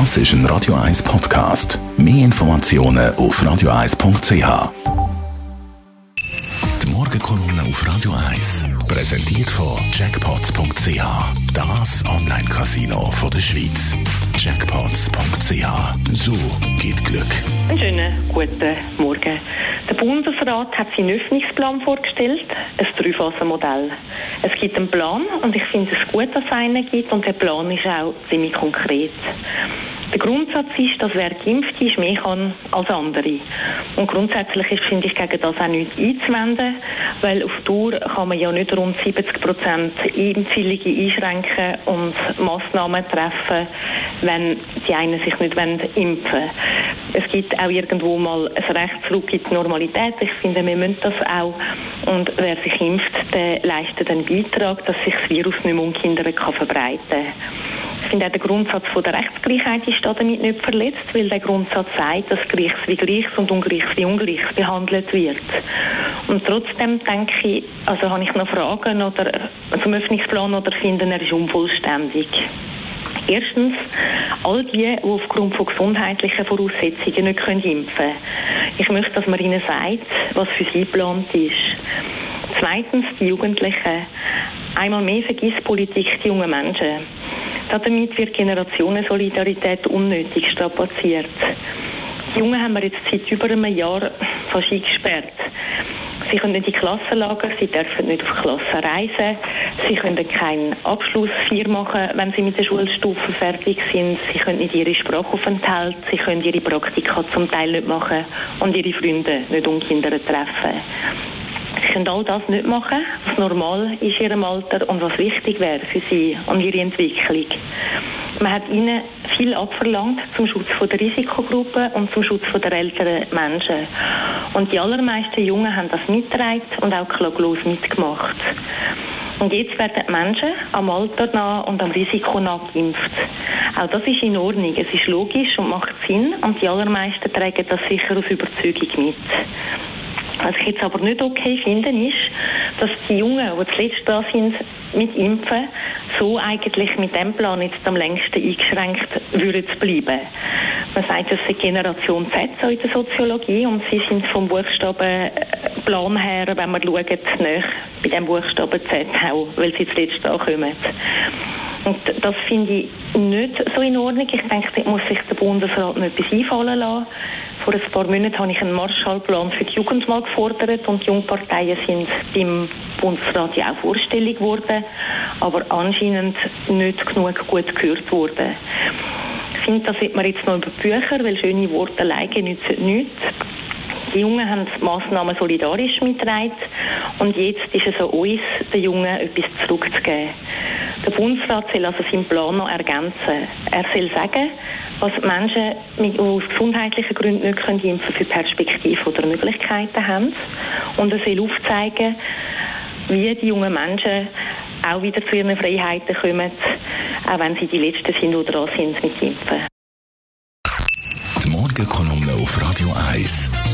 Das ist ein Radio 1 Podcast. Mehr Informationen auf radio1.ch. Die Morgenkolumne auf Radio 1 präsentiert von Jackpots.ch. Das Online-Casino der Schweiz. Jackpots.ch. So geht Glück. Einen schönen guten Morgen. Der Bundesrat hat seinen Öffnungsplan vorgestellt, ein Dreiphasenmodell. Es gibt einen Plan und ich finde es gut, dass es einen gibt und der Plan ist auch ziemlich konkret. Der Grundsatz ist, dass wer geimpft ist, mehr kann als andere. Und grundsätzlich ist, finde ich, gegen das auch nichts einzuwenden, weil auf Dauer kann man ja nicht rund 70 Prozent Impfwillige einschränken und Massnahmen treffen, wenn die einen sich nicht impfen wollen. Es gibt auch irgendwo mal ein Recht zurück in die Normalität. Ich finde, wir müssen das auch. Und wer sich impft, der leistet einen Beitrag, dass sich das Virus nicht mehr um Kinder kann verbreiten kann finde auch der Grundsatz von der Rechtsgleichheit ist damit nicht verletzt, weil der Grundsatz sagt, dass Gleiches wie Gleiches und Ungleiches wie Ungleiches behandelt wird. Und trotzdem denke ich, also habe ich noch Fragen oder zum Öffnungsplan oder finden, er ist unvollständig. Erstens, all die, die aufgrund von gesundheitlichen Voraussetzungen nicht können impfen können. Ich möchte, dass man ihnen sagt, was für sie geplant ist. Zweitens, die Jugendlichen. Einmal mehr vergisst Politik die jungen Menschen. Damit wird Generationensolidarität unnötig strapaziert. Die Jungen haben wir jetzt seit über einem Jahr fast eingesperrt. Sie können nicht in die Klassen lagern, sie dürfen nicht auf Klassen reisen, sie können keinen Abschlussfeier machen, wenn sie mit der Schulstufe fertig sind, sie können nicht ihre Sprachaufenthalt, sie können ihre Praktika zum Teil nicht machen und ihre Freunde nicht um Kinder treffen. Sie können all das nicht machen, was normal ist in ihrem Alter und was wichtig wäre für sie und ihre Entwicklung. Man hat ihnen viel abverlangt zum Schutz der Risikogruppen und zum Schutz der älteren Menschen. Und die allermeisten Jungen haben das mitgetragen und auch klaglos mitgemacht. Und jetzt werden Menschen am Alter nah und am Risiko nach geimpft. Auch das ist in Ordnung. Es ist logisch und macht Sinn und die allermeisten tragen das sicher aus Überzeugung mit. Was ich jetzt aber nicht okay finde, ist, dass die Jungen, die zuletzt da sind mit Impfen, so eigentlich mit dem Plan jetzt am längsten eingeschränkt würden bleiben. Man sagt, das ist Generation Z so in der Soziologie und sie sind vom Buchstabenplan her, wenn man schaut, näher bei dem Buchstaben Z auch, weil sie zuletzt da kommen. Und das finde ich nicht so in Ordnung. Ich denke, da muss sich der Bundesrat noch etwas einfallen lassen. Vor ein paar Monaten habe ich einen Marshallplan für die Jugend mal gefordert und die Jungparteien sind beim Bundesrat ja auch vorstellig geworden, aber anscheinend nicht genug gut gehört worden. Ich finde, da sieht man jetzt noch über die Bücher, weil schöne Worte alleine nützen nichts. Die Jungen haben die Massnahmen solidarisch mitgetragen und jetzt ist es an uns, den Jungen etwas zurückzugeben. Der Bundesrat soll also seinen Plan noch ergänzen. Er soll sagen, was Menschen mit, aus gesundheitlichen Gründen nicht können impfen für Perspektiven oder Möglichkeiten haben. Und er soll aufzeigen, wie die jungen Menschen auch wieder zu ihren Freiheiten kommen, auch wenn sie die Letzten sind, die dran sind mit Impfen. Die Morgenkolumne auf Radio 1.